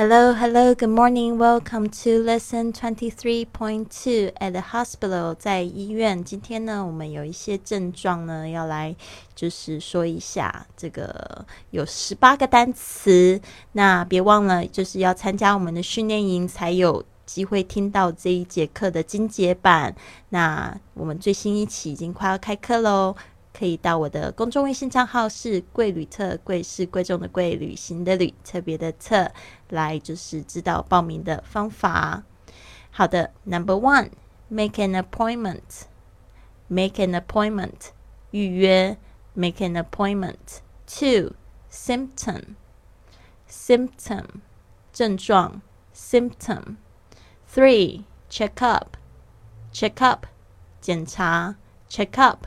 Hello, hello, good morning. Welcome to Lesson Twenty Three Point Two at the Hospital. 在医院，今天呢，我们有一些症状呢，要来就是说一下这个有十八个单词。那别忘了，就是要参加我们的训练营才有机会听到这一节课的精简版。那我们最新一期已经快要开课喽。可以到我的公众微信账号是“贵旅特”，贵是贵重的贵旅行的旅特别的特，来就是知道报名的方法。好的，Number one，make an appointment，make an appointment，预约；make an appointment。Two，symptom，symptom，症状；symptom。Three，check up，check up，检查；check up。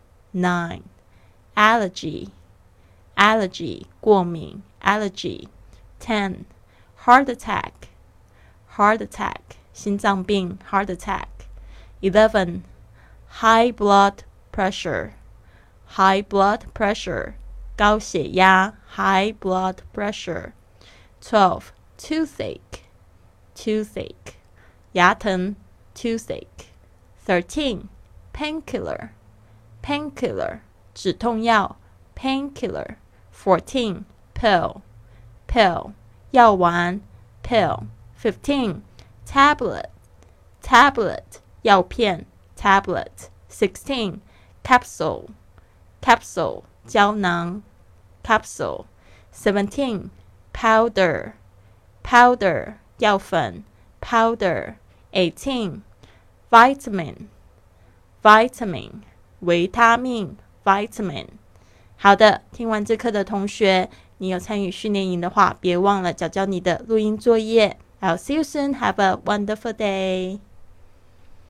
nine. Allergy, allergy Allergy. Ten. Heart attack, heart attack Heart attack. Eleven. High blood pressure, high blood pressure High blood pressure. Twelve. Toothache, toothache Toothache. Thirteen. Painkiller painkiller 止痛药 painkiller fourteen pill pill 药丸 pill fifteen tablet tablet 药片 tablet sixteen capsule capsule 胶囊 capsule seventeen powder powder 药粉 powder eighteen vitamin vitamin 维他命，vitamin。好的，听完这课的同学，你有参与训练营的话，别忘了交交你的录音作业。I'll see you soon. Have a wonderful day.